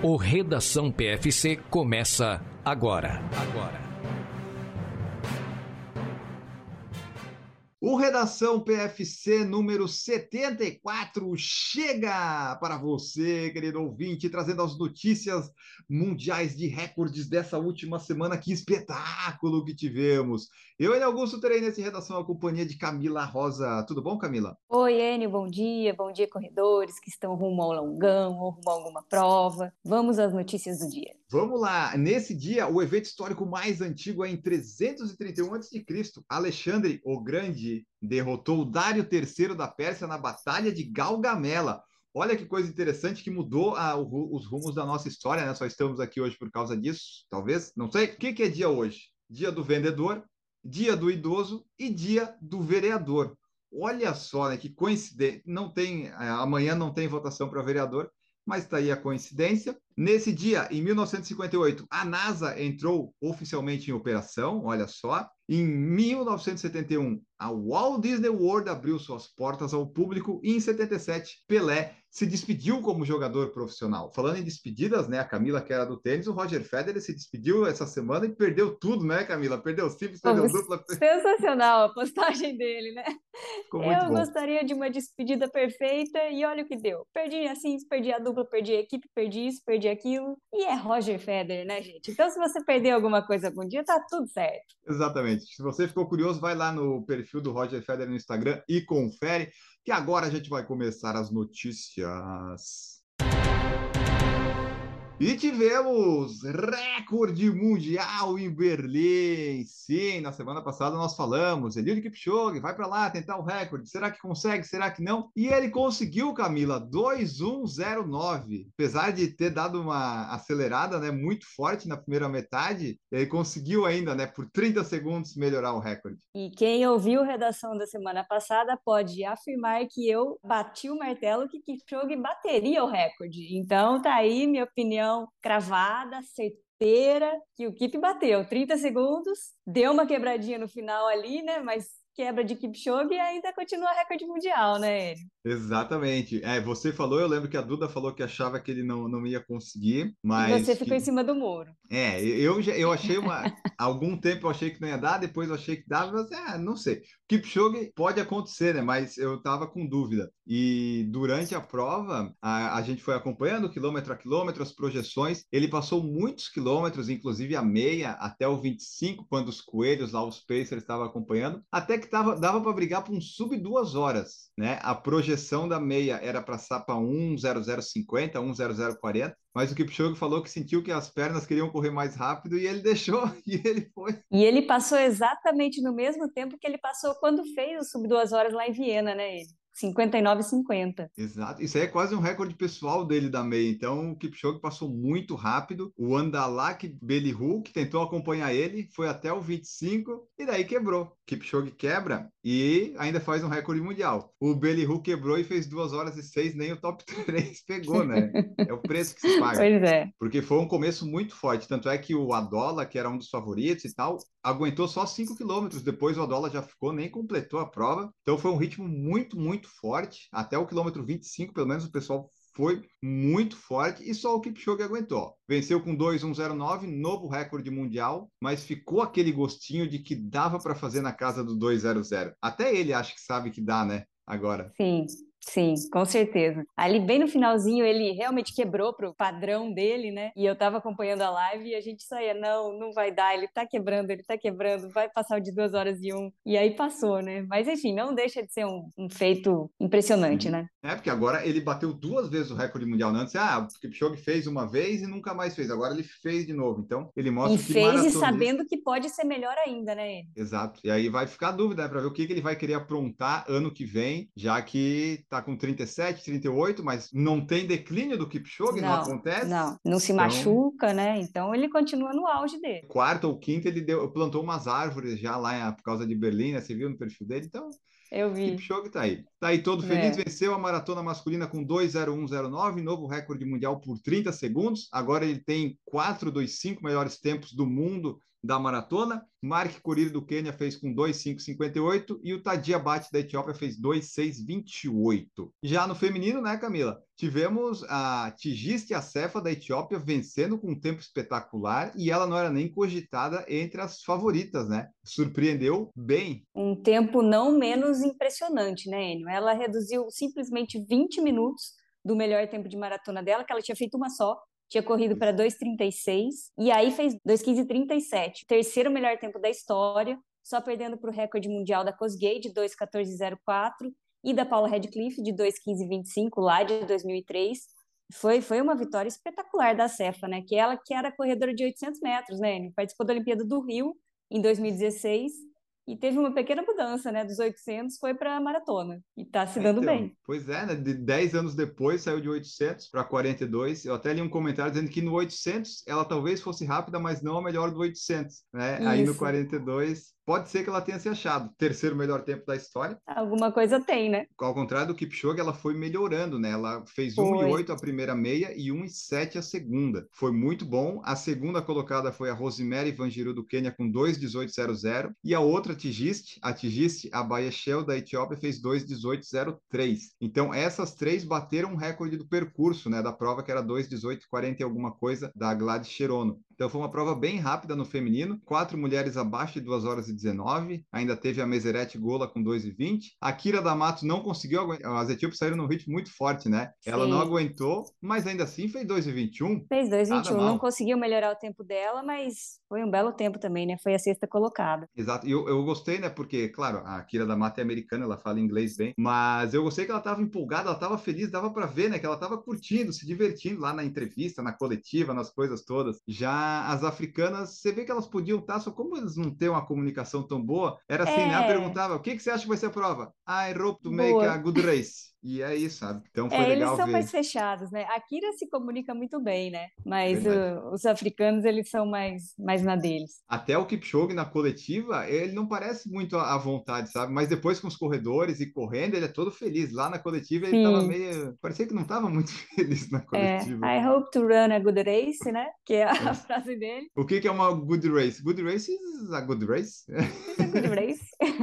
O Redação PFC começa agora. Agora. O Redação PFC número 74 chega para você, querido ouvinte, trazendo as notícias mundiais de recordes dessa última semana. Que espetáculo que tivemos! Eu e Augusto terei nesse Redação a companhia de Camila Rosa. Tudo bom, Camila? Oi, Enio, bom dia. Bom dia, corredores que estão rumo ao longão ou rumo a alguma prova. Vamos às notícias do dia. Vamos lá. Nesse dia, o evento histórico mais antigo é em 331 a.C. Alexandre o Grande derrotou Dário III da Pérsia na Batalha de Galgamela. Olha que coisa interessante que mudou a, o, os rumos da nossa história, né? Só estamos aqui hoje por causa disso, talvez, não sei. O que, que é dia hoje? Dia do vendedor, dia do idoso e dia do vereador. Olha só, né? Que coincidência. Não tem, é, amanhã não tem votação para vereador, mas está aí a coincidência. Nesse dia, em 1958, a NASA entrou oficialmente em operação, olha só. Em 1971, a Walt Disney World abriu suas portas ao público e em 77, Pelé se despediu como jogador profissional. Falando em despedidas, né, a Camila que era do tênis, o Roger Federer se despediu essa semana e perdeu tudo, né, Camila? Perdeu simples, perdeu oh, dupla. Sensacional a postagem dele, né? Eu bom. gostaria de uma despedida perfeita e olha o que deu. Perdi assim, perdi a dupla, perdi a equipe, perdi isso, perdi aquilo. E é Roger Federer, né, gente? Então se você perder alguma coisa algum dia, tá tudo certo. Exatamente. Se você ficou curioso, vai lá no perfil do Roger Federer no Instagram e confere que agora a gente vai começar as notícias. E tivemos recorde mundial em Berlim. Sim, na semana passada nós falamos, Eliud Kipchoge vai para lá tentar o recorde. Será que consegue? Será que não? E ele conseguiu, Camila, 2109. Apesar de ter dado uma acelerada, né, muito forte na primeira metade, ele conseguiu ainda, né, por 30 segundos melhorar o recorde. E quem ouviu a redação da semana passada pode afirmar que eu bati o martelo que Kipchoge bateria o recorde. Então tá aí minha opinião cravada, certeira, que o Kip bateu. 30 segundos, deu uma quebradinha no final ali, né? Mas quebra de Kipchoge e ainda continua recorde mundial, né, ele? Exatamente. É, você falou, eu lembro que a Duda falou que achava que ele não, não ia conseguir, mas... E você ficou que... em cima do muro. É, eu, eu achei uma... algum tempo eu achei que não ia dar, depois eu achei que dava, mas é, não sei. Kipchoge pode acontecer, né, mas eu tava com dúvida. E durante a prova, a, a gente foi acompanhando quilômetro a quilômetro, as projeções, ele passou muitos quilômetros, inclusive a meia, até o 25, quando os coelhos lá, os Pacers, estavam acompanhando, até que tava, dava para brigar por um sub duas horas, né? A projeção da meia era para Sapa 1:0050, 1:0040, mas o Kipchoge falou que sentiu que as pernas queriam correr mais rápido e ele deixou e ele foi. E ele passou exatamente no mesmo tempo que ele passou quando fez o sub duas horas lá em Viena, né? Ele. 59,50. Exato. Isso aí é quase um recorde pessoal dele da meia. Então, o Kipchoge passou muito rápido. O Andalak Belihu, que tentou acompanhar ele, foi até o 25 e daí quebrou. Kipchoge quebra e ainda faz um recorde mundial. O Belihu quebrou e fez 2 horas e 6, nem o top 3 pegou, né? É o preço que se paga. Pois é. Porque foi um começo muito forte. Tanto é que o Adola, que era um dos favoritos e tal, aguentou só 5 quilômetros. Depois o Adola já ficou, nem completou a prova. Então foi um ritmo muito, muito forte. Até o quilômetro 25, pelo menos, o pessoal foi muito forte e só o Kipchoge aguentou. Venceu com 2:109, novo recorde mundial, mas ficou aquele gostinho de que dava para fazer na casa do 2:00. Até ele acha que sabe que dá, né? Agora. Sim. Sim, com certeza. Ali bem no finalzinho ele realmente quebrou pro padrão dele, né? E eu tava acompanhando a live e a gente saía, não, não vai dar, ele tá quebrando, ele tá quebrando, vai passar de duas horas e um. E aí passou, né? Mas enfim, não deixa de ser um, um feito impressionante, né? É, porque agora ele bateu duas vezes o recorde mundial. Né? Antes, ah, o Kipchoge fez uma vez e nunca mais fez. Agora ele fez de novo. Então, ele mostra e que fez e sabendo que pode ser melhor ainda, né? Exato. E aí vai ficar a dúvida, né? Para ver o que, que ele vai querer aprontar ano que vem, já que tá com 37, 38, mas não tem declínio do Kipchoge, não, não acontece? Não, não se então... machuca, né? Então ele continua no auge dele. Quarto ou quinto, ele deu, plantou umas árvores já lá por causa de Berlim, né? Você viu no perfil dele? Então, eu vi. Kipchoge tá aí. Tá aí todo feliz, é. venceu a maratona masculina com 2:01:09, novo recorde mundial por 30 segundos. Agora ele tem quatro dos cinco melhores tempos do mundo da maratona. Mark Coriri do Quênia fez com 2,558 e o Tadia Bate da Etiópia fez 2,628. Já no feminino, né, Camila? Tivemos a Tigiste Acefa da Etiópia vencendo com um tempo espetacular e ela não era nem cogitada entre as favoritas, né? Surpreendeu bem. Um tempo não menos impressionante, né, Enio? Ela reduziu simplesmente 20 minutos do melhor tempo de maratona dela, que ela tinha feito uma só, tinha corrido para 2,36 e aí fez 2,15,37, terceiro melhor tempo da história, só perdendo para o recorde mundial da Cosgay de 2,14,04 e da Paula Radcliffe de 2,15,25 lá de 2003. Foi, foi uma vitória espetacular da Cefa, né? Que ela que era corredora de 800 metros, né? Participou da Olimpíada do Rio em 2016 e teve uma pequena mudança, né? Dos 800 foi para a maratona e está se dando então, bem. Pois é, né? De 10 anos depois saiu de 800 para 42. Eu até li um comentário dizendo que no 800 ela talvez fosse rápida, mas não a melhor do 800, né? Isso. Aí no 42 pode ser que ela tenha se achado. Terceiro melhor tempo da história. Alguma coisa tem, né? Ao contrário do Kipchoge, ela foi melhorando, né? Ela fez 1,8 a primeira meia e 1,7 a segunda. Foi muito bom. A segunda colocada foi a Rosemary Vangiru do Quênia com 2,18,00 e a outra Tigiste, a Tigiste, a Shell da Etiópia fez 2,18,03. Então essas três bateram o recorde do percurso, né, da prova que era 2,18,40 e alguma coisa da Gladys Cherono. Então foi uma prova bem rápida no feminino, quatro mulheres abaixo de 2 horas e 19, ainda teve a Meseret Gola com 2 e 20. A Kira D'Amato não conseguiu aguentar, as etíopes saíram num ritmo muito forte, né? Sim. Ela não aguentou, mas ainda assim fez 2 e 21. Fez 2 e 21, não conseguiu melhorar o tempo dela, mas foi um belo tempo também, né? Foi a sexta colocada. Exato, e eu, eu gostei, né? Porque, claro, a Kira D'Amato é americana, ela fala inglês bem, mas eu gostei que ela estava empolgada, ela estava feliz, dava para ver, né? Que ela estava curtindo, se divertindo lá na entrevista, na coletiva, nas coisas todas. Já as africanas você vê que elas podiam estar, só como eles não têm uma comunicação tão boa, era assim, né? é. né? Ela perguntava, o que, que você acha que vai ser a prova? I hope to make boa. a good race. E é isso, sabe? Então foi é, legal Eles são ver. mais fechados, né? A Kira se comunica muito bem, né? Mas o, os africanos, eles são mais, mais na deles. Até o Kipchoge na coletiva, ele não parece muito à vontade, sabe? Mas depois com os corredores e correndo, ele é todo feliz. Lá na coletiva, ele Sim. tava meio... Parecia que não tava muito feliz na é, coletiva. É, I hope to run a good race, né? Que é a é. frase dele. O que, que é uma good race? Good race is a good race. It's a good race.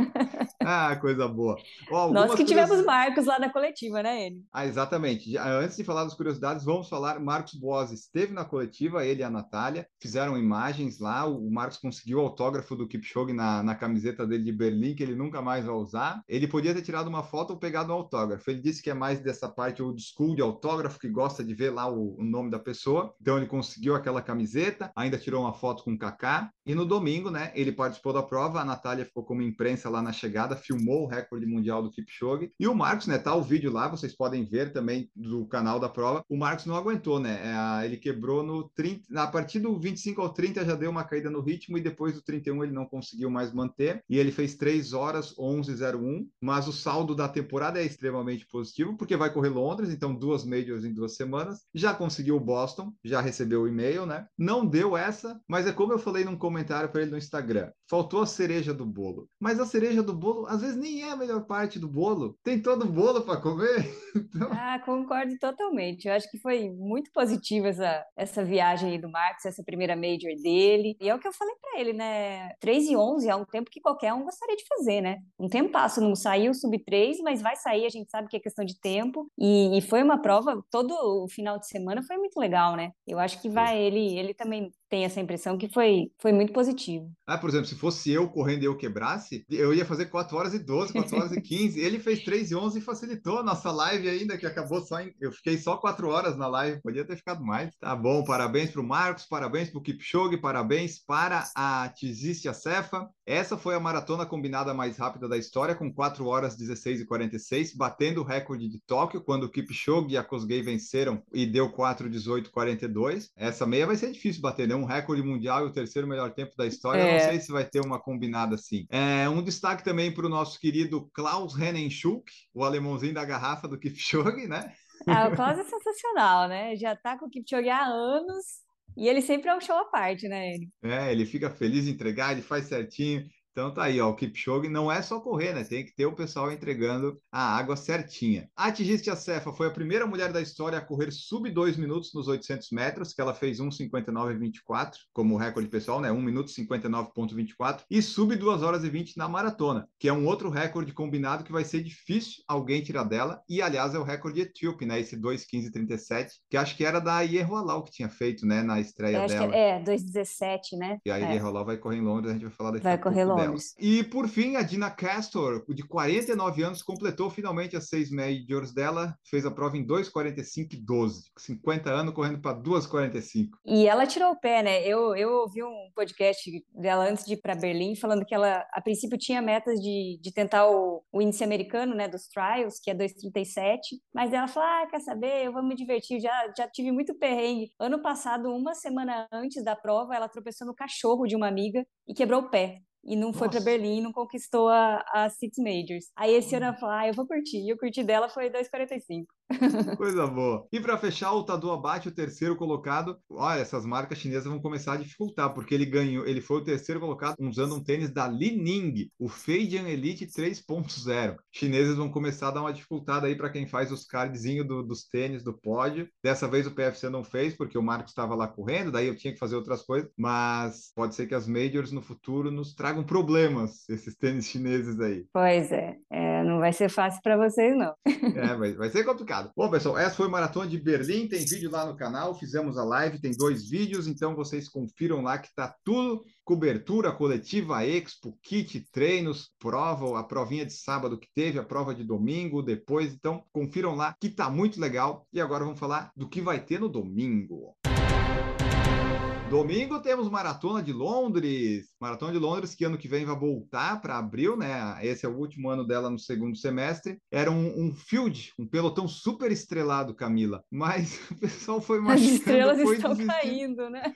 ah, coisa boa. Ó, Nós que tivemos marcos lá na coletiva né, ele? Ah, exatamente. Antes de falar das curiosidades, vamos falar. Marcos Boas esteve na coletiva, ele e a Natália, fizeram imagens lá. O Marcos conseguiu o autógrafo do Kipchoge na, na camiseta dele de Berlim, que ele nunca mais vai usar. Ele podia ter tirado uma foto ou pegado um autógrafo. Ele disse que é mais dessa parte old school de autógrafo, que gosta de ver lá o, o nome da pessoa. Então ele conseguiu aquela camiseta, ainda tirou uma foto com o Kaká. E no domingo, né, ele participou da prova. A Natália ficou como imprensa lá na chegada, filmou o recorde mundial do Kipchoge. E o Marcos, né, tá o vídeo lá, vocês podem ver também do canal da prova. O Marcos não aguentou, né? É, ele quebrou no 30, a partir do 25 ao 30 já deu uma caída no ritmo e depois do 31 ele não conseguiu mais manter. E ele fez 3 horas 11:01, mas o saldo da temporada é extremamente positivo porque vai correr Londres, então duas majors em duas semanas. Já conseguiu o Boston, já recebeu o e-mail, né? Não deu essa, mas é como eu falei num comentário para ele no Instagram. Faltou a cereja do bolo. Mas a cereja do bolo às vezes nem é a melhor parte do bolo. Tem todo o bolo para comer. Então... Ah, concordo totalmente. Eu acho que foi muito positiva essa, essa viagem aí do Marcos, essa primeira major dele. E é o que eu falei para ele, né? 3 e 11 é um tempo que qualquer um gostaria de fazer, né? Um tempo passo, não saiu sub 3, mas vai sair, a gente sabe que é questão de tempo. E, e foi uma prova, todo o final de semana foi muito legal, né? Eu acho que vai, ele, ele também tem essa impressão que foi, foi muito positivo. Ah, por exemplo, se fosse eu correndo e eu quebrasse, eu ia fazer 4 horas e 12, 4 horas e 15. Ele fez 3 e 11 e facilitou a nossa live ainda, que acabou só em... Eu fiquei só 4 horas na live, podia ter ficado mais. Tá bom, parabéns para o Marcos, parabéns para o Kipchoge, parabéns para a Tizistia Cefa. Essa foi a maratona combinada mais rápida da história, com 4 horas 16 e 46, batendo o recorde de Tóquio, quando o Kipchoge e a Kosgei venceram e deu 4 18 42. Essa meia vai ser difícil bater, né? Um recorde mundial e o terceiro melhor tempo da história. É. Não sei se vai ter uma combinada assim. É, um destaque também para o nosso querido Klaus Rennenschuk, o alemãozinho da garrafa do Kipchoge, né? Ah, o Klaus é sensacional, né? Já tá com o Kipchoge há anos e ele sempre é um show à parte, né? Ele? É, ele fica feliz em entregar, ele faz certinho. Então tá aí, ó, o Kipchoge não é só correr, né? Tem que ter o pessoal entregando a água certinha. A Tigiste Acefa foi a primeira mulher da história a correr sub 2 minutos nos 800 metros, que ela fez 1,59,24 como recorde pessoal, né? 1 minuto 59,24 e sub 2 horas e 20 na maratona, que é um outro recorde combinado que vai ser difícil alguém tirar dela. E aliás, é o recorde etíope, né? Esse 2,15,37, que acho que era da Ierrolau que tinha feito, né? Na estreia é, dela. é, 2,17, né? E a é. Ierrolau vai correr em Londres, a gente vai falar daqui vai correr pouco E por fim, a Dina Castor, de 49 anos, completou finalmente as seis majors dela, fez a prova em 2,45,12. 50 anos correndo para 2,45. E ela tirou o pé, né? Eu, eu ouvi um podcast dela antes de ir para Berlim, falando que ela, a princípio, tinha metas de, de tentar o, o índice americano, né, dos trials, que é 2,37, mas ela falou, ah, quer saber, eu vou me divertir, já, já tive muito perrengue. Ano passado, uma semana antes da prova, ela tropeçou no cachorro de uma amiga e quebrou o pé e não foi para Berlim, não conquistou a, a Six Majors. Aí esse ano ela falou, ah, eu vou curtir. E o curtir dela foi 2,45. Coisa boa. E para fechar, o Tadu Abate, o terceiro colocado. Olha, essas marcas chinesas vão começar a dificultar, porque ele ganhou, ele foi o terceiro colocado usando um tênis da Li Ning, o Feijian Elite 3.0. Chineses vão começar a dar uma dificultada aí para quem faz os cardzinhos do, dos tênis do pódio. Dessa vez o PFC não fez, porque o Marcos estava lá correndo, daí eu tinha que fazer outras coisas, mas pode ser que as majors no futuro nos tragam problemas, esses tênis chineses aí. Pois é, é não vai ser fácil para vocês, não. é, vai, vai ser complicado. Bom, pessoal, essa foi a Maratona de Berlim. Tem vídeo lá no canal. Fizemos a live, tem dois vídeos, então vocês confiram lá que tá tudo cobertura coletiva, expo, kit, treinos, prova, a provinha de sábado que teve, a prova de domingo, depois. Então, confiram lá que tá muito legal. E agora vamos falar do que vai ter no domingo. Domingo temos Maratona de Londres. Maratona de Londres, que ano que vem vai voltar para abril, né? Esse é o último ano dela no segundo semestre. Era um, um field, um pelotão super estrelado, Camila. Mas o pessoal foi mais. As estrelas estão caindo, né?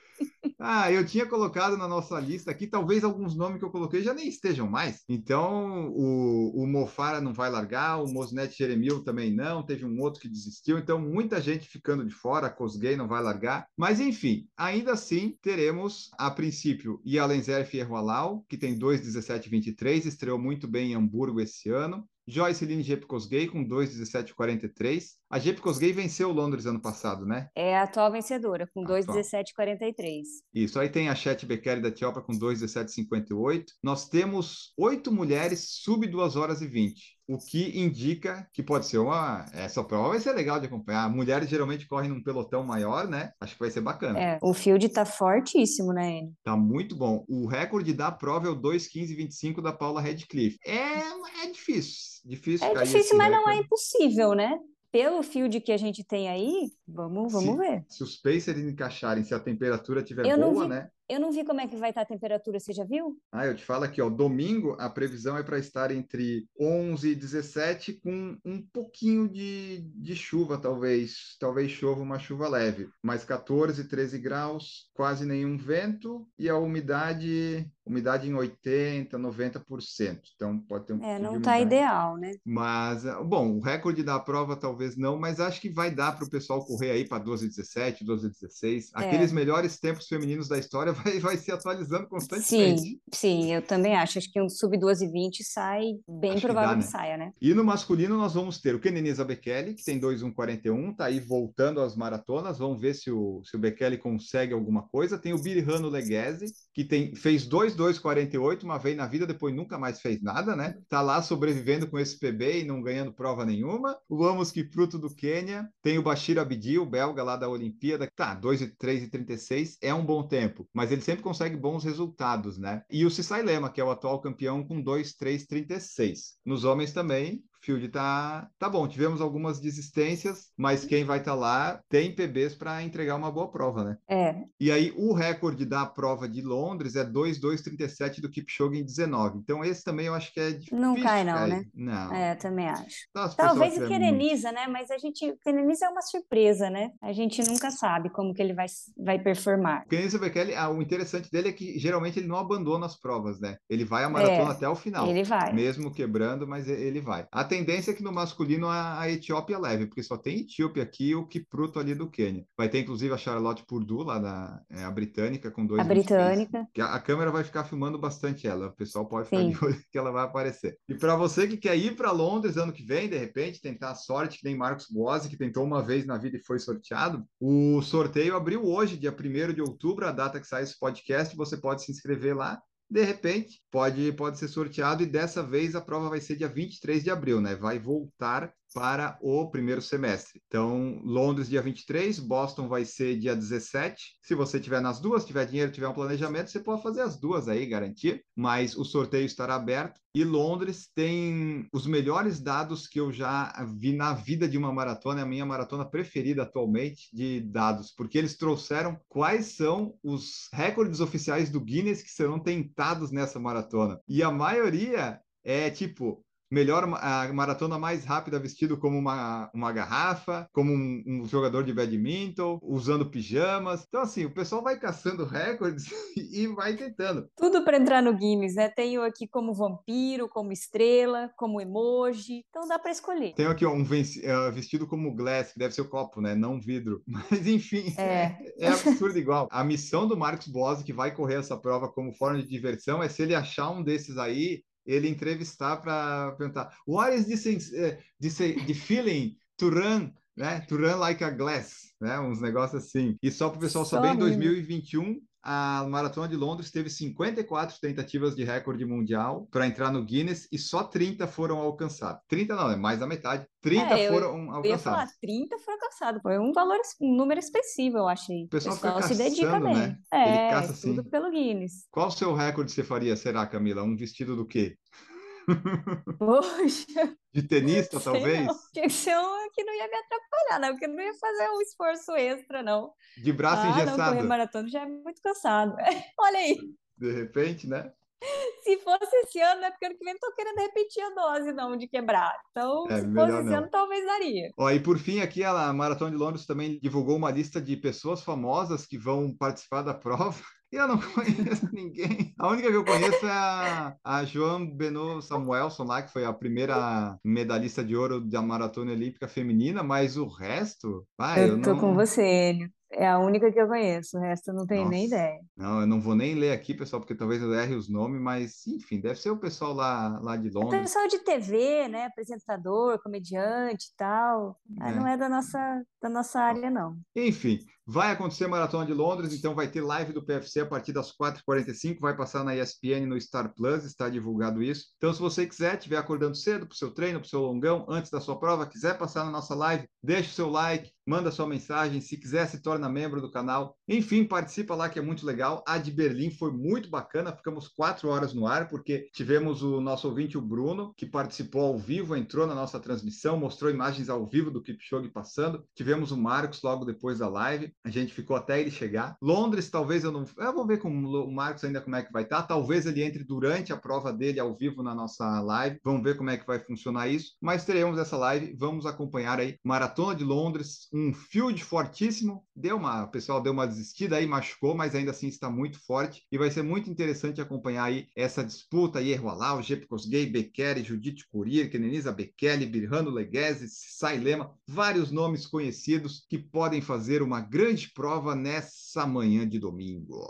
Ah, eu tinha colocado na nossa lista aqui, talvez alguns nomes que eu coloquei já nem estejam mais. Então, o, o Mofara não vai largar, o Mosnet Jeremil também não, teve um outro que desistiu. Então, muita gente ficando de fora, a não vai largar. Mas, enfim, ainda assim, teremos, a princípio, Yalenzer Fierroalau, que tem 2,17,23, estreou muito bem em Hamburgo esse ano. Joyce Lynn Gay com 2,17,43. A Gay venceu o Londres ano passado, né? É a atual vencedora, com 2,17,43. Isso, aí tem a Chet Becker da Etiópia com 2,17,58. Nós temos oito mulheres sub 2 horas e 20 o que indica que pode ser uma. Essa prova vai ser legal de acompanhar. Mulheres geralmente correm num pelotão maior, né? Acho que vai ser bacana. É, o field tá fortíssimo, né, Enio? Tá muito bom. O recorde da prova é o 2,15,25 da Paula Redcliffe. É, é difícil. Difícil é difícil, mas recorde. não é impossível, né? Pelo field que a gente tem aí, vamos, vamos se, ver. Se os Pacers encaixarem, se a temperatura estiver boa, vi, né? Eu não vi como é que vai estar a temperatura, você já viu? Ah, eu te falo aqui, ó, domingo a previsão é para estar entre 11 e 17 com um pouquinho de, de chuva, talvez, talvez chova uma chuva leve, mas 14, 13 graus, quase nenhum vento e a umidade, umidade em 80, 90%. Então pode ter um É, não está ideal, né? Mas, bom, o recorde da prova talvez não, mas acho que vai dar para o pessoal correr aí para 12 17, 12 16. É. Aqueles melhores tempos femininos da história vai, vai se atualizando constantemente. Sim, sim, eu também acho. Acho que um sub 12 e 20 sai bem acho provável que, dá, que né? saia, né? E no masculino nós vamos ter o Kenenisa Bekele, que tem 2,141, tá aí voltando às maratonas. Vamos ver se o, se o Bekele consegue alguma coisa. Tem o Birrano Leguese, que tem, fez 2,248 uma vez na vida, depois nunca mais fez nada, né? Tá lá sobrevivendo com esse PB e não ganhando prova nenhuma. O Amos Kipruto do Quênia, tem o Bashir Abdi, o belga lá da Olimpíada, tá, 2,336 é um bom tempo, mas ele sempre consegue bons resultados, né? E o Cissai Lema, que é o atual campeão com 2,336. Nos homens também, field tá, tá bom. Tivemos algumas desistências, mas quem vai estar tá lá tem PBs para entregar uma boa prova, né? É. E aí o recorde da prova de Londres é 2,237 do Kipchoge em 19. Então esse também eu acho que é difícil. Não cai não, cair. né? Não. É, também acho. Talvez o Quereniza, né? Mas a gente, o Quereniza é uma surpresa, né? A gente nunca sabe como que ele vai, vai performar. O Bekele, ah, o interessante dele é que geralmente ele não abandona as provas, né? Ele vai a maratona é, até o final. Ele vai. Mesmo quebrando, mas ele vai. A tendência é que no masculino a, a Etiópia leve, porque só tem Etíope aqui e o Kipruto ali do Quênia. Vai ter inclusive a Charlotte Purdue lá da é, a britânica com dois. A britânica. Que a, a, câmera vai ficar filmando bastante ela. O pessoal pode ficar Sim. de olho que ela vai aparecer. E para você que quer ir para Londres ano que vem, de repente tentar a sorte que nem Marcos Boazzi que tentou uma vez na vida e foi sorteado, o sorteio abriu hoje, dia 1 de outubro, a data que sai esse podcast. Você pode se inscrever lá de repente pode, pode ser sorteado e dessa vez a prova vai ser dia 23 de abril, né? Vai voltar para o primeiro semestre. Então, Londres dia 23, Boston vai ser dia 17. Se você tiver nas duas, tiver dinheiro, tiver um planejamento, você pode fazer as duas aí, garantir, mas o sorteio estará aberto. E Londres tem os melhores dados que eu já vi na vida de uma maratona, é a minha maratona preferida atualmente de dados, porque eles trouxeram quais são os recordes oficiais do Guinness que serão tentados nessa maratona. E a maioria é tipo melhor a maratona mais rápida vestido como uma, uma garrafa, como um, um, jogador de badminton, usando pijamas. Então, assim, o pessoal vai caçando recordes e vai tentando. Tudo para entrar no Guinness, né? Tenho aqui como vampiro, como estrela, como emoji. Então dá para escolher. Tenho aqui ó, um uh, vestido como glass, que deve ser o copo, né? Não vidro. Mas, enfim, é, é, é absurdo igual. A missão do Marcos Bosi, que vai correr essa prova como forma de diversão, é se ele achar um desses aí, ele entrevistar para perguntar what is this, uh, this the feeling to run né? To run like a glass né? Uns negócios assim. E só para o pessoal saber em 2021 a Maratona de Londres teve 54 tentativas de recorde mundial para entrar no Guinness e só 30 foram alcançadas. 30 não, é mais da metade. 30 é, eu, foram alcançadas. Eu ia falar, 30 foram alcançados. Foi um valor, um número expressivo, eu achei. O pessoal, o pessoal se dedica bem. Né? É, Ele caça, assim. tudo pelo Guinness. Qual o seu recorde você faria, será, Camila? Um vestido do quê? Poxa. De tenista, talvez? Não. Tinha que ser um que não ia me atrapalhar, né? Porque não ia fazer um esforço extra, não. De braço ah, engessado. Não, correr maratona já é muito cansado. Olha aí. De repente, né? Se fosse esse ano, é porque ano que vem não tô querendo repetir a dose, não, de quebrar. Então, é, se fosse esse não. ano, talvez daria. Ó, e por fim, aqui a Maratona de Londres também divulgou uma lista de pessoas famosas que vão participar da prova. Eu não conheço ninguém. A única que eu conheço é a, a Joan Benoît Samuelson lá, que foi a primeira medalhista de ouro da maratona olímpica feminina, mas o resto, vai, eu, eu tô não... com você, Enio. É a única que eu conheço, o resto eu não tenho Nossa. nem ideia. Não, eu não vou nem ler aqui, pessoal, porque talvez eu erre os nomes, mas enfim, deve ser o pessoal lá, lá de Londres. O pessoal de TV, né? Apresentador, comediante e tal. É. Não é da nossa, da nossa área, não. Enfim, Vai acontecer Maratona de Londres, então vai ter live do PFC a partir das 4h45, vai passar na ESPN, no Star Plus, está divulgado isso. Então, se você quiser, estiver acordando cedo para o seu treino, para o seu longão, antes da sua prova, quiser passar na nossa live, deixe o seu like, manda sua mensagem, se quiser se torna membro do canal. Enfim, participa lá que é muito legal. A de Berlim foi muito bacana, ficamos quatro horas no ar, porque tivemos o nosso ouvinte, o Bruno, que participou ao vivo, entrou na nossa transmissão, mostrou imagens ao vivo do Kipchoge passando. Tivemos o Marcos logo depois da live. A gente ficou até ele chegar. Londres, talvez eu não. Eu vou ver com o Marcos ainda como é que vai estar. Tá. Talvez ele entre durante a prova dele ao vivo na nossa live. Vamos ver como é que vai funcionar isso. Mas teremos essa live. Vamos acompanhar aí. Maratona de Londres, um field fortíssimo. Deu uma. O pessoal deu uma desistida aí, machucou, mas ainda assim está muito forte. E vai ser muito interessante acompanhar aí essa disputa aí. Errolau, Gepkos Gay, Bekele, Judith Curir, Kenenisa Bekele, Birrano Leguese, Sailema. Vários nomes conhecidos que podem fazer uma grande grande prova nessa manhã de domingo.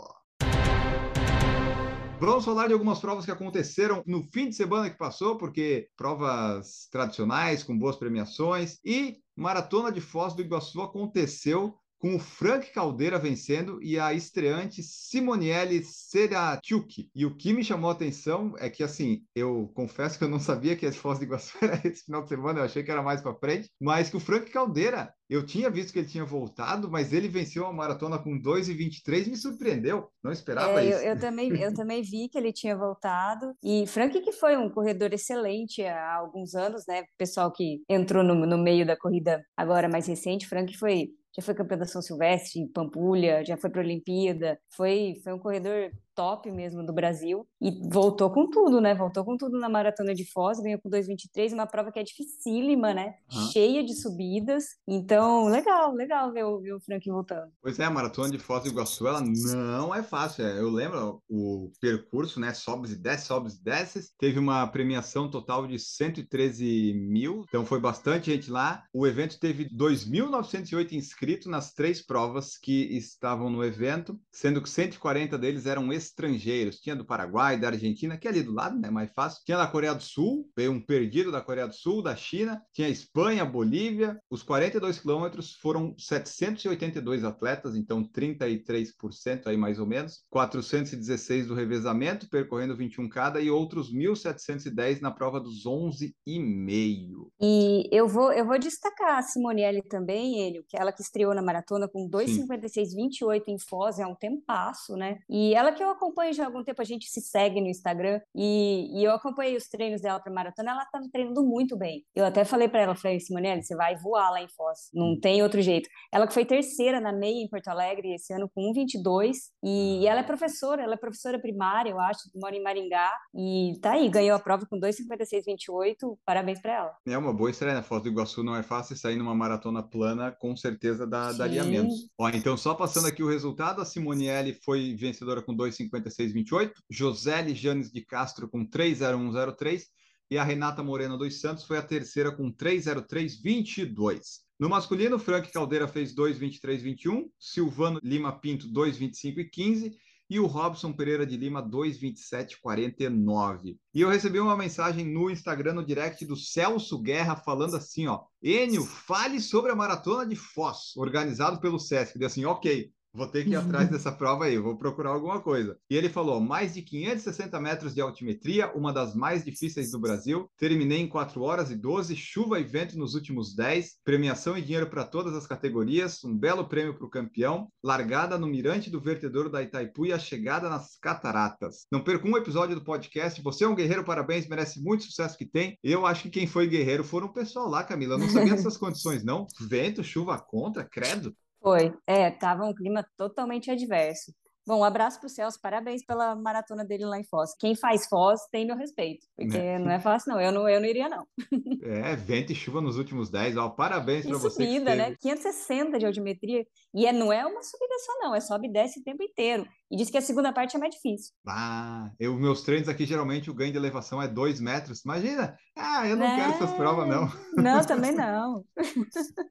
Vamos falar de algumas provas que aconteceram no fim de semana que passou, porque provas tradicionais, com boas premiações, e Maratona de Foz do Iguaçu aconteceu com o Frank Caldeira vencendo e a estreante Simonielle Seratiuk. E o que me chamou a atenção é que, assim, eu confesso que eu não sabia que a Foz do Iguaçu era esse final de semana, eu achei que era mais para frente, mas que o Frank Caldeira, eu tinha visto que ele tinha voltado, mas ele venceu a maratona com 2,23 me surpreendeu, não esperava é, isso. Eu, eu, também, eu também vi que ele tinha voltado, e Frank que foi um corredor excelente há alguns anos, né, pessoal que entrou no, no meio da corrida agora mais recente, Frank foi já foi campeão da São Silvestre, Pampulha, já foi para a Olimpíada, foi, foi um corredor top mesmo do Brasil. E voltou com tudo, né? Voltou com tudo na maratona de Foz, ganhou com 2,23, uma prova que é dificílima, né? Uhum. Cheia de subidas. Então, legal, legal ver o, ver o Frank voltando. Pois é, a maratona de Foz do Iguaçu, ela não é fácil. É, eu lembro o percurso, né? Sobes e desce, sobes e desces. Teve uma premiação total de 113 mil, então foi bastante gente lá. O evento teve 2.908 inscritos nas três provas que estavam no evento, sendo que 140 deles eram estrangeiros. Tinha do Paraguai, da Argentina, que é ali do lado, né? Mais fácil. Tinha da Coreia do Sul, veio um perdido da Coreia do Sul, da China. Tinha Espanha, Bolívia. Os 42 quilômetros foram 782 atletas, então 33% aí mais ou menos. 416 do revezamento, percorrendo 21 cada, e outros 1.710 na prova dos 11 e meio. E eu vou, eu vou destacar a Simonielli também, ele, que ela que estreou na maratona com 2,56,28 em Foz, é um tempasso, né? E ela que eu acompanho já há algum tempo, a gente se segue no Instagram, e, e eu acompanhei os treinos dela para maratona, ela estava treinando muito bem. Eu até falei para ela, falei, Simonielli, você vai voar lá em Foz, não tem outro jeito. Ela que foi terceira na meia em Porto Alegre esse ano com 1,22, e, e ela é professora, ela é professora primária, eu acho, mora em Maringá, e tá aí, ganhou a prova com 2,56,28, parabéns para ela. É uma boa estreia, né? Foz do Iguaçu não é fácil sair numa maratona plana, com certeza dá, daria menos. Ó, então, só passando aqui o resultado, a Simonielli foi vencedora com 2,56,28, Josele Janes de Castro com 3,01,03 e a Renata Moreno dos Santos foi a terceira com 3,03,22. No masculino, Frank Caldeira fez 2,23,21, Silvano Lima Pinto 2,25 e 15 e o Robson Pereira de Lima 22749. E eu recebi uma mensagem no Instagram no direct do Celso Guerra falando assim, ó: "Enio, fale sobre a maratona de Foz, organizado pelo SESC". Ele assim: "OK, Vou ter que ir atrás dessa prova aí, vou procurar alguma coisa. E ele falou: mais de 560 metros de altimetria, uma das mais difíceis do Brasil. Terminei em 4 horas e 12, chuva e vento nos últimos 10, premiação e dinheiro para todas as categorias, um belo prêmio para o campeão, largada no mirante do vertedouro da Itaipu e a chegada nas cataratas. Não perca um episódio do podcast. Você é um guerreiro, parabéns, merece muito sucesso que tem. Eu acho que quem foi guerreiro foram o pessoal lá, Camila. Eu não sabia dessas condições, não. Vento, chuva contra, credo. Foi, é, tava um clima totalmente adverso. Bom, um abraço para o Celso, parabéns pela maratona dele lá em Foz. Quem faz Foz tem meu respeito, porque é. não é fácil, não. Eu não, eu não iria, não. É, vento e chuva nos últimos 10, ó, parabéns para você. subida, né? 560 de altimetria. E é, não é uma subida só, não, é sobe e desce o tempo inteiro. E diz que a segunda parte é mais difícil. Ah, eu, meus treinos aqui, geralmente, o ganho de elevação é 2 metros. Imagina! Ah, eu não é... quero essas provas, não. Não, também não.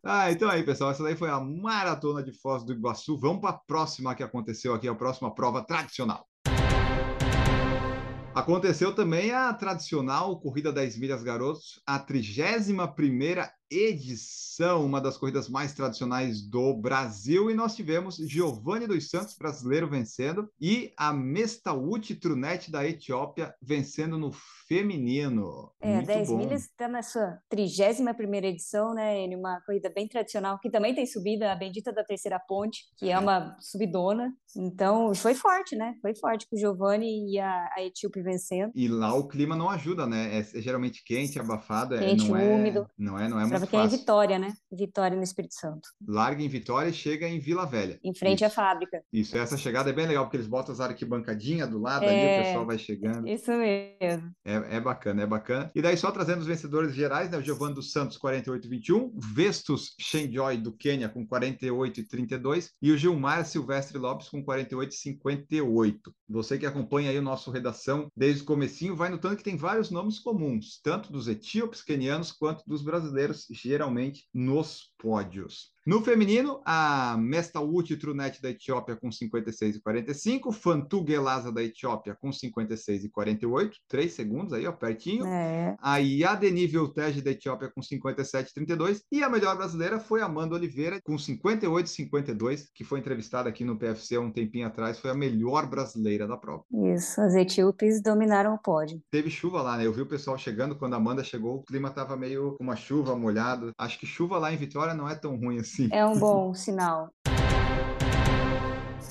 ah, então aí, pessoal, essa daí foi a Maratona de Foz do Iguaçu. Vamos para a próxima que aconteceu aqui, a próxima prova tradicional. Aconteceu também a tradicional Corrida 10 Milhas Garotos, a 31ª edição, uma das corridas mais tradicionais do Brasil, e nós tivemos Giovanni dos Santos, brasileiro, vencendo, e a Mestaúti Trunete da Etiópia vencendo no feminino. É, Muito 10 bom. milhas está na sua 31 primeira edição, né, Enio? Uma corrida bem tradicional, que também tem subida, a Bendita da Terceira Ponte, que é uma subidona. Então, foi forte, né? Foi forte com o Giovanni e a, a Etíope vencendo. E lá o clima não ajuda, né? É, é geralmente quente, abafado, é, quente, não úmido. é, não é, não é muito que é em Vitória, né? Vitória no Espírito Santo. Larga em Vitória e chega em Vila Velha. Em frente isso. à fábrica. Isso, essa chegada é bem legal, porque eles botam as arquibancadinhas do lado é... ali, o é, pessoal vai chegando. Isso mesmo. É, é bacana, é bacana. E daí, só trazendo os vencedores gerais, né? O Giovanni dos Santos, 48,21. Vestus Shenjoy, do Quênia, com 48,32. E o Gilmar Silvestre Lopes, com 48,58. Você que acompanha aí o nosso redação desde o comecinho, vai notando que tem vários nomes comuns, tanto dos etíopes, quenianos, quanto dos brasileiros, geralmente nos pódios. No feminino, a Mestawut Trunet da Etiópia com 56 e 45, Fantu Gelasa da Etiópia com 56 e 48, 3 segundos aí, ó, pertinho. É. A Yadeni Viltege da Etiópia com 57 e 32, e a melhor brasileira foi Amanda Oliveira com 58 e 52, que foi entrevistada aqui no PFC há um tempinho atrás, foi a melhor brasileira da prova. Isso, as etíopes dominaram o pódio. Teve chuva lá, né? Eu vi o pessoal chegando, quando a Amanda chegou, o clima tava meio uma chuva molhado. Acho que chuva lá em Vitória não é tão ruim assim assim. É um bom sinal.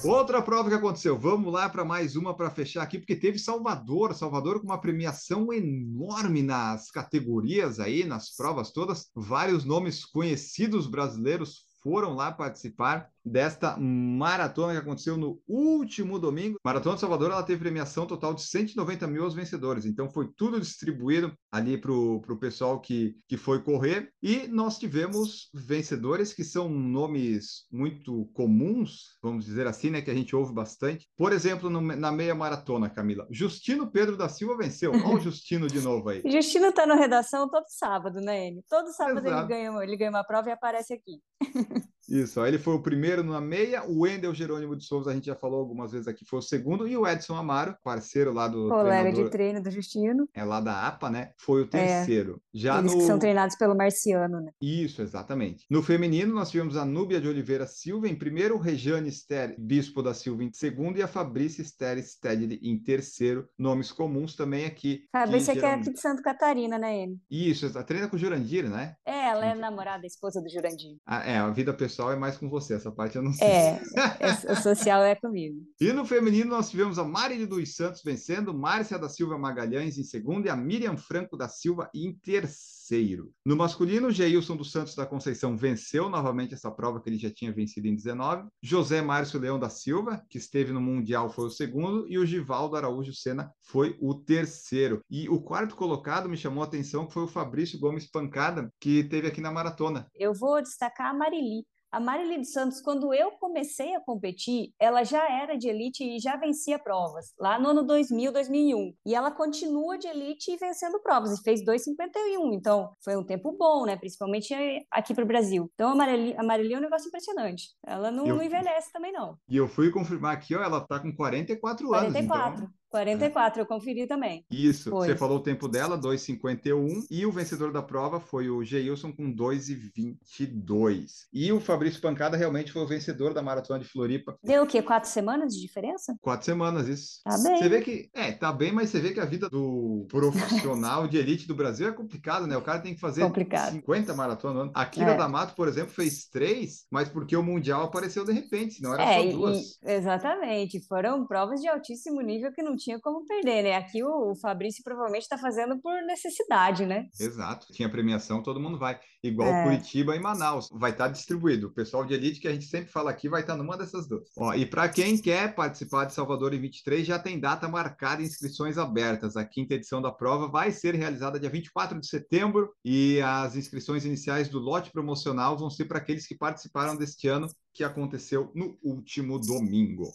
Outra prova que aconteceu. Vamos lá para mais uma para fechar aqui, porque teve Salvador, Salvador com uma premiação enorme nas categorias aí, nas provas todas. Vários nomes conhecidos brasileiros foram lá participar. Desta maratona que aconteceu no último domingo. Maratona de Salvador ela teve premiação total de 190 mil aos vencedores, então foi tudo distribuído ali para o pessoal que, que foi correr. E nós tivemos vencedores que são nomes muito comuns, vamos dizer assim, né? Que a gente ouve bastante. Por exemplo, no, na meia maratona, Camila, Justino Pedro da Silva venceu. Olha o Justino de novo aí. Justino está no redação todo sábado, né, ele? Todo sábado ele ganha, ele ganha uma prova e aparece aqui. Isso, ele foi o primeiro na meia, o Wendel Jerônimo de Souza, a gente já falou algumas vezes aqui, foi o segundo, e o Edson Amaro, parceiro lá do Colega de treino do Justino. É lá da APA, né? Foi o é. terceiro. É, já eles no... que são treinados pelo Marciano, né? Isso, exatamente. No feminino, nós tivemos a Núbia de Oliveira Silva em primeiro, o Rejane Ster Bispo da Silva em segundo, e a Fabrícia Ster Stedley em terceiro. Nomes comuns também aqui. Fabrícia que, geralmente... que é aqui de Santa Catarina, né, ele? Isso, treina com o Jurandir, né? É, ela é namorada, esposa do Jurandir. Ah, é, a vida pessoal é mais com você, essa parte eu não sei. É, o social é comigo. E no feminino nós tivemos a Mari dos Santos vencendo, Márcia da Silva Magalhães em segundo e a Miriam Franco da Silva em terceiro. No masculino, Geilson dos Santos da Conceição venceu novamente essa prova que ele já tinha vencido em 19. José Márcio Leão da Silva, que esteve no Mundial, foi o segundo. E o Givaldo Araújo Sena foi o terceiro. E o quarto colocado me chamou a atenção, que foi o Fabrício Gomes Pancada, que teve aqui na maratona. Eu vou destacar a Marili. A Marili dos Santos, quando eu comecei a competir, ela já era de elite e já vencia provas, lá no ano 2000, 2001. E ela continua de elite e vencendo provas, e fez 2,51. Então, foi um tempo bom, né? Principalmente aqui para o Brasil. Então, a Marili, a Marili é um negócio impressionante. Ela não, eu... não, envelhece também, não. E eu fui confirmar aqui, ó, ela tá com 44 anos. 44. Então... 44, eu conferi também. Isso, foi. você falou o tempo dela, 2,51, e o vencedor da prova foi o Geilson com 2,22. E o Fabrício Pancada realmente foi o vencedor da Maratona de Floripa. Deu o quê? Quatro semanas de diferença? Quatro semanas, isso. Tá bem. Você vê que, é, tá bem, mas você vê que a vida do profissional de elite do Brasil é complicado, né? O cara tem que fazer complicado. 50 maratonas. A Kira é. D'Amato, por exemplo, fez três, mas porque o Mundial apareceu de repente, senão era é, só duas. E, exatamente, foram provas de altíssimo nível que não tinha como perder, né? Aqui o, Fabrício provavelmente está fazendo por necessidade, né? Exato. Tinha premiação, todo mundo vai. Igual é. Curitiba e Manaus. Vai estar tá distribuído. O pessoal de elite que a gente sempre fala aqui vai estar tá numa dessas duas. Ó, e para quem quer participar de Salvador em 23, já tem data marcada, inscrições abertas. A quinta edição da prova vai ser realizada dia 24 de setembro e as inscrições iniciais do lote promocional vão ser para aqueles que participaram deste ano que aconteceu no último domingo.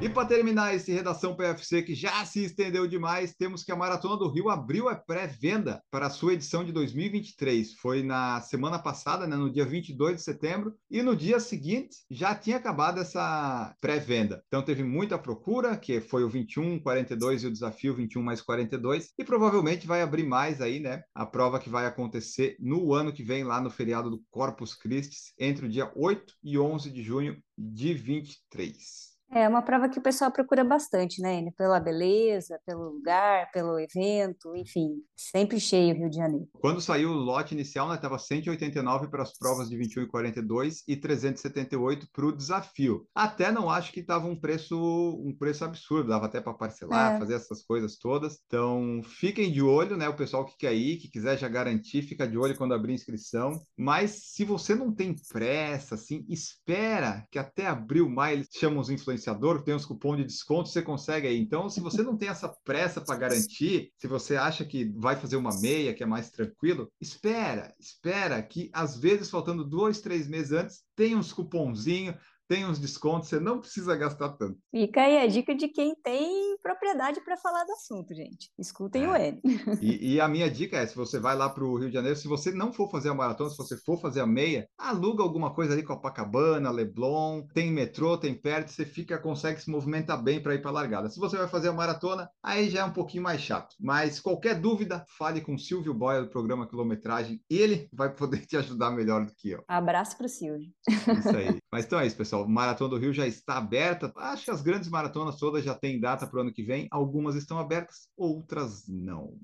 E para terminar esse Redação PFC que já se estendeu demais, temos que a Maratona do Rio abriu a pré-venda para a sua edição de 2023. Foi na semana passada, né, no dia 22 de setembro, e no dia seguinte já tinha acabado essa pré-venda. Então teve muita procura, que foi o 21, 42 e o desafio 21 mais 42, e provavelmente vai abrir mais aí, né? A prova que vai acontecer no ano que vem, lá no feriado do Corpus Christi, entre o dia 8 e 11 de junho de 23. É uma prova que o pessoal procura bastante, né? Pela beleza, pelo lugar, pelo evento, enfim, sempre cheio o Rio de Janeiro. Quando saiu o lote inicial, né, estava 189 para as provas de 21 e 42 e 378 para o desafio. Até não acho que estava um preço um preço absurdo, dava até para parcelar, é. fazer essas coisas todas. Então, fiquem de olho, né? O pessoal que quer ir, que quiser já garantir, fica de olho quando abrir inscrição. Mas se você não tem pressa, assim, espera que até abril, maio eles chamam os influenciadores influenciador, tem os cupons de desconto, você consegue aí. Então, se você não tem essa pressa para garantir, se você acha que vai fazer uma meia, que é mais tranquilo, espera, espera que às vezes, faltando dois, três meses antes, tem uns cuponzinhos, tem uns descontos, você não precisa gastar tanto. Fica aí a dica de quem tem propriedade para falar do assunto, gente. Escutem é. o N. E, e, a minha dica é: se você vai lá para o Rio de Janeiro, se você não for fazer a maratona, se você for fazer a meia, aluga alguma coisa ali com Copacabana, Leblon, tem metrô, tem perto, você fica, consegue se movimentar bem para ir para a largada. Se você vai fazer a maratona, aí já é um pouquinho mais chato. Mas qualquer dúvida, fale com o Silvio Boia do programa Quilometragem. Ele vai poder te ajudar melhor do que eu. Abraço para o Silvio. Isso aí. Mas então é isso, pessoal Maratona do Rio já está aberta. Acho que as grandes maratonas todas já têm data para o ano que vem. Algumas estão abertas, outras não.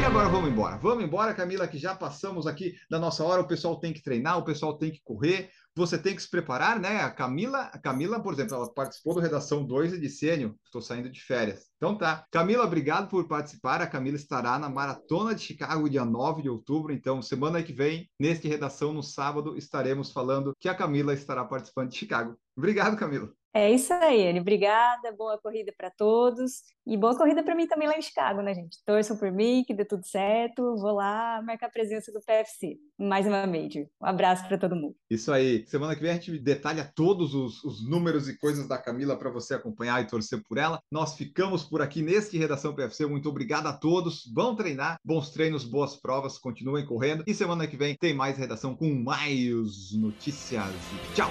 E agora vamos embora. Vamos embora, Camila, que já passamos aqui da nossa hora. O pessoal tem que treinar, o pessoal tem que correr, você tem que se preparar, né? A Camila, a Camila, por exemplo, ela participou do Redação 2 e de Sênio. Estou saindo de férias. Então tá. Camila, obrigado por participar. A Camila estará na Maratona de Chicago, dia 9 de outubro. Então, semana que vem, neste Redação, no sábado, estaremos falando que a Camila estará participando de Chicago. Obrigado, Camila. É isso aí, Anne. Obrigada, boa corrida para todos. E boa corrida para mim também lá em Chicago, né, gente? Torçam por mim, que dê tudo certo. Vou lá marcar a presença do PFC. Mais uma Major. Um abraço para todo mundo. Isso aí. Semana que vem a gente detalha todos os, os números e coisas da Camila para você acompanhar e torcer por ela. Nós ficamos por aqui neste Redação PFC. Muito obrigado a todos. Vão treinar, bons treinos, boas provas. Continuem correndo. E semana que vem tem mais redação com mais notícias. Tchau!